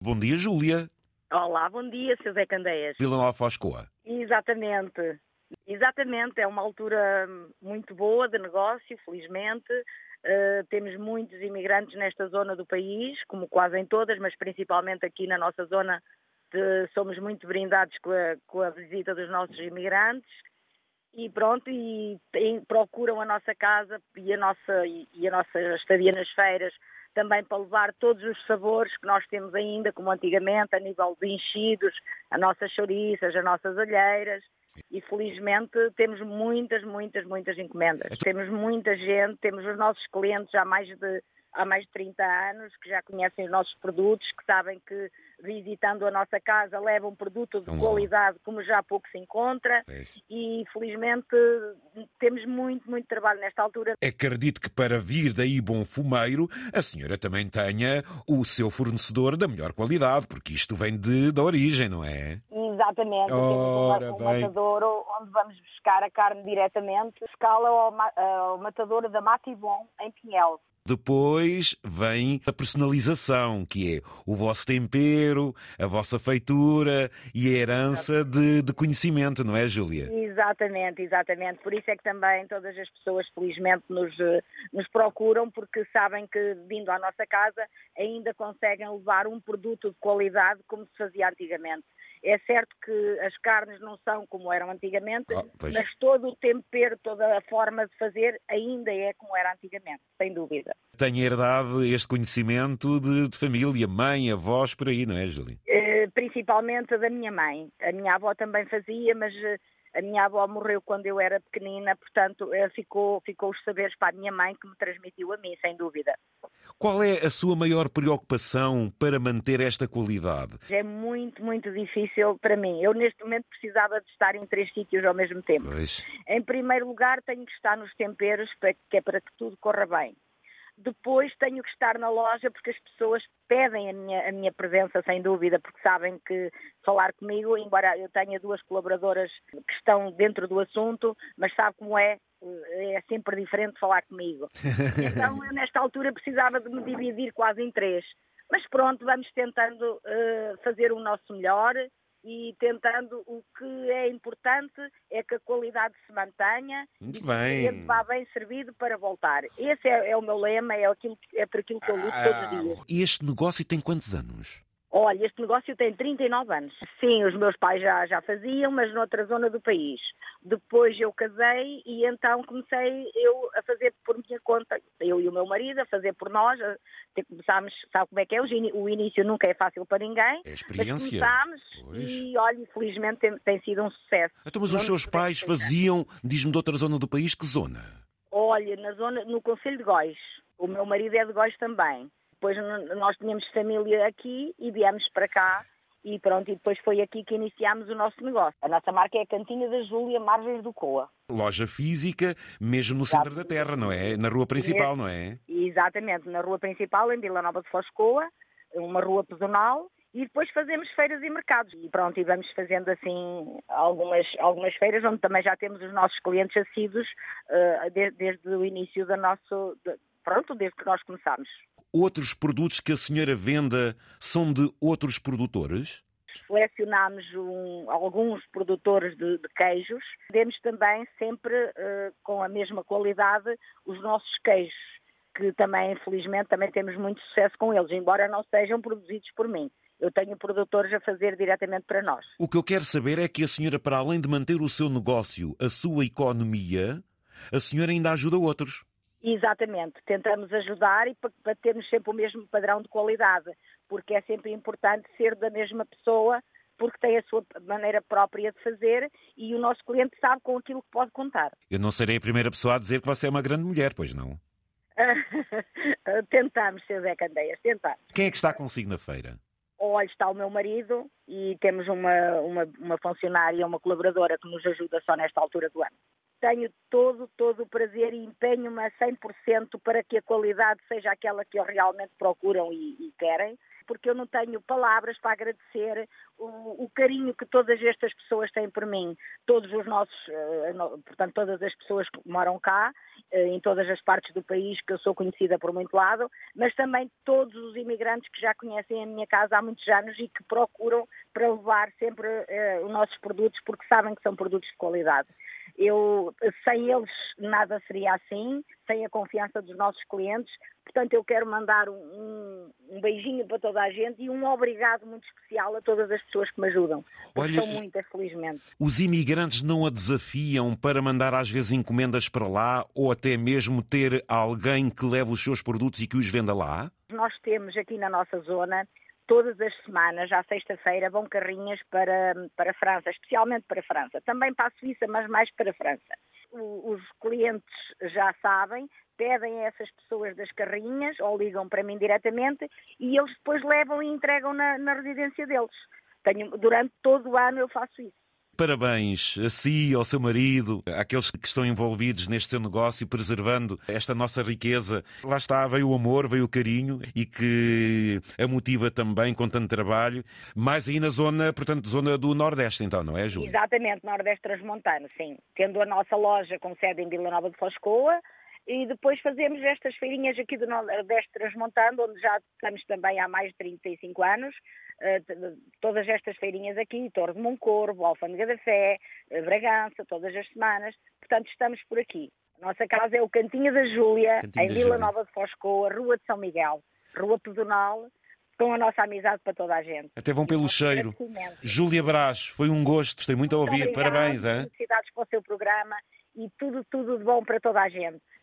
Bom dia, Júlia. Olá, bom dia, Sr. Zé Candeias. Vila Nova Foscoa. Exatamente. Exatamente, é uma altura muito boa de negócio, felizmente. Uh, temos muitos imigrantes nesta zona do país, como quase em todas, mas principalmente aqui na nossa zona de, somos muito brindados com a, com a, visita dos nossos imigrantes e pronto, e, e procuram a nossa casa e a nossa, e, e a nossa estadia nas feiras também para levar todos os sabores que nós temos ainda, como antigamente, a nível de enchidos, as nossas chouriças, as nossas alheiras. E felizmente temos muitas, muitas, muitas encomendas. Então temos muita gente, temos os nossos clientes há mais de há mais de 30 anos, que já conhecem os nossos produtos, que sabem que visitando a nossa casa levam um produto de qualidade como já há pouco se encontra é e felizmente temos muito, muito trabalho nesta altura. Acredito que para vir daí bom fumeiro, a senhora também tenha o seu fornecedor da melhor qualidade, porque isto vem de, da origem, não é? Exatamente, Ora, temos um, um matadouro onde vamos buscar a carne diretamente, escala ao, ao matadouro da Matibon, em Pinhel. Depois vem a personalização, que é o vosso tempero, a vossa feitura e a herança de, de, conhecimento, não é, Júlia? Exatamente, exatamente. Por isso é que também todas as pessoas, felizmente, nos, eh, nos procuram, porque sabem que, vindo à nossa casa, ainda conseguem levar um produto de qualidade como se fazia antigamente. É certo que as carnes não são como eram antigamente, ah, mas todo o tempero, toda a forma de fazer ainda é como era antigamente, sem dúvida. Tenho herdado este conhecimento de, de família, mãe, avós, por aí, não é, Júlia? Uh, principalmente da minha mãe. A minha avó também fazia, mas uh, a minha avó morreu quando eu era pequenina, portanto, eh, ficou, ficou os saberes para a minha mãe que me transmitiu a mim, sem dúvida. Qual é a sua maior preocupação para manter esta qualidade? É muito, muito difícil para mim. Eu, neste momento, precisava de estar em três sítios ao mesmo tempo. Pois. Em primeiro lugar, tenho que estar nos temperos, que é para que tudo corra bem. Depois tenho que estar na loja porque as pessoas pedem a minha, a minha presença, sem dúvida, porque sabem que falar comigo, embora eu tenha duas colaboradoras que estão dentro do assunto, mas sabe como é, é sempre diferente falar comigo. Então, eu, nesta altura, precisava de me dividir quase em três. Mas pronto, vamos tentando uh, fazer o nosso melhor e tentando o que é importante é que a qualidade se mantenha Muito e que bem. o cliente vá bem servido para voltar. Esse é, é, o meu lema, é, aquilo, é por aquilo que eu luto ah, todos os dias. E este negócio tem quantos anos? Olha, este negócio tem 39 anos. Sim, os meus pais já, já faziam, mas noutra zona do país. Depois eu casei e então comecei eu a fazer por minha conta, eu e o meu marido, a fazer por nós. Começámos, sabe como é que é? O início nunca é fácil para ninguém. É experiência. começámos pois. e, olha, infelizmente tem, tem, sido um sucesso. Então, mas os seus pais faziam, diz-me, de outra zona do país, que zona? Olha, na zona, no Conselho de Góis. O meu marido é de Góis também. Depois nós tínhamos família aqui e viemos para cá e pronto, e depois foi aqui que iniciámos o nosso negócio. A nossa marca é a Cantina da Júlia Margens do Coa. Loja física, mesmo no centro da terra, não é? Na rua principal, não é? Exatamente, na rua principal, em Vila Nova de Foscoa, uma rua pedonal, e depois fazemos feiras e mercados. E pronto, e vamos fazendo assim algumas, algumas feiras, onde também já temos os nossos clientes assíduos uh, desde, desde o início do nosso, de, pronto, desde que nós começámos outros produtos que a senhora venda são de outros produtores? Selecionámos um, alguns produtores de, de, queijos. Temos também sempre uh, com a mesma qualidade os nossos queijos, que também, infelizmente, também temos muito sucesso com eles, embora não sejam produzidos por mim. Eu tenho produtores a fazer diretamente para nós. O que eu quero saber é que a senhora, para além de manter o seu negócio, a sua economia, a senhora ainda ajuda outros. Exatamente, tentamos ajudar e para termos sempre o mesmo padrão de qualidade, porque é sempre importante ser da mesma pessoa, porque tem a sua maneira própria de fazer e o nosso cliente sabe com aquilo que pode contar. Eu não serei a primeira pessoa a dizer que você é uma grande mulher, pois não? tentamos, Sr. Zé Candeias, tentamos. Quem é que está consigo na feira? Olha, está o meu marido e temos uma, uma, uma funcionária, uma colaboradora que nos ajuda só nesta altura do ano tenho todo, todo o prazer e empenho-me a 100% para que a qualidade seja aquela que eles realmente procuram e, e, querem. porque eu não tenho palavras para agradecer o, o, carinho que todas estas pessoas têm por mim. Todos os nossos, uh, portanto, todas as pessoas que moram cá, uh, em todas as partes do país, que eu sou conhecida por muito lado, mas também todos os imigrantes que já conhecem a minha casa há muitos anos e que procuram para levar sempre uh, os nossos produtos porque sabem que são produtos de qualidade. Eu, sem eles, nada seria assim, sem a confiança dos nossos clientes. Portanto, eu quero mandar um, um, beijinho para toda a gente e um obrigado muito especial a todas as pessoas que me ajudam. Olha, são muitas, felizmente. Os imigrantes não a desafiam para mandar às vezes encomendas para lá ou até mesmo ter alguém que leve os seus produtos e que os venda lá? Nós temos aqui na nossa zona todas as semanas, à sexta-feira, vão carrinhas para, para a França, especialmente para a França. Também para a Suíça, mas mais para a França. O, os clientes já sabem, pedem a essas pessoas das carrinhas ou ligam para mim diretamente e eles depois levam e entregam na, na residência deles. Tenho, durante todo o ano eu faço isso. Parabéns a si, ao seu marido, àqueles que estão envolvidos neste seu negócio, preservando esta nossa riqueza. Lá está, veio o amor, veio o carinho e que a motiva também com tanto trabalho. Mais aí na zona, portanto, zona do Nordeste, então, não é, Júlia? Exatamente, Nordeste Transmontano, sim. Tendo a nossa loja com sede em Vila Nova de Foscoa, e depois fazemos estas feirinhas aqui do Nordeste Transmontando, onde já estamos também há mais de 35 anos, uh, todas estas feirinhas aqui, Torre de Moncorvo, Alfândega da Fé, uh, Bragança, todas as semanas, portanto estamos por aqui. A nossa casa é o Cantinho da Júlia, Cantinho em Vila Júlia. Nova de Foscoa, Rua de São Miguel, Rua Pedonal, com a nossa amizade para toda a gente. Até vão pelo cheiro. Júlia Brás, foi um gosto, gostei muito, a ouvir. Parabéns. Felicidades para o seu programa e tudo, tudo de bom para toda a gente.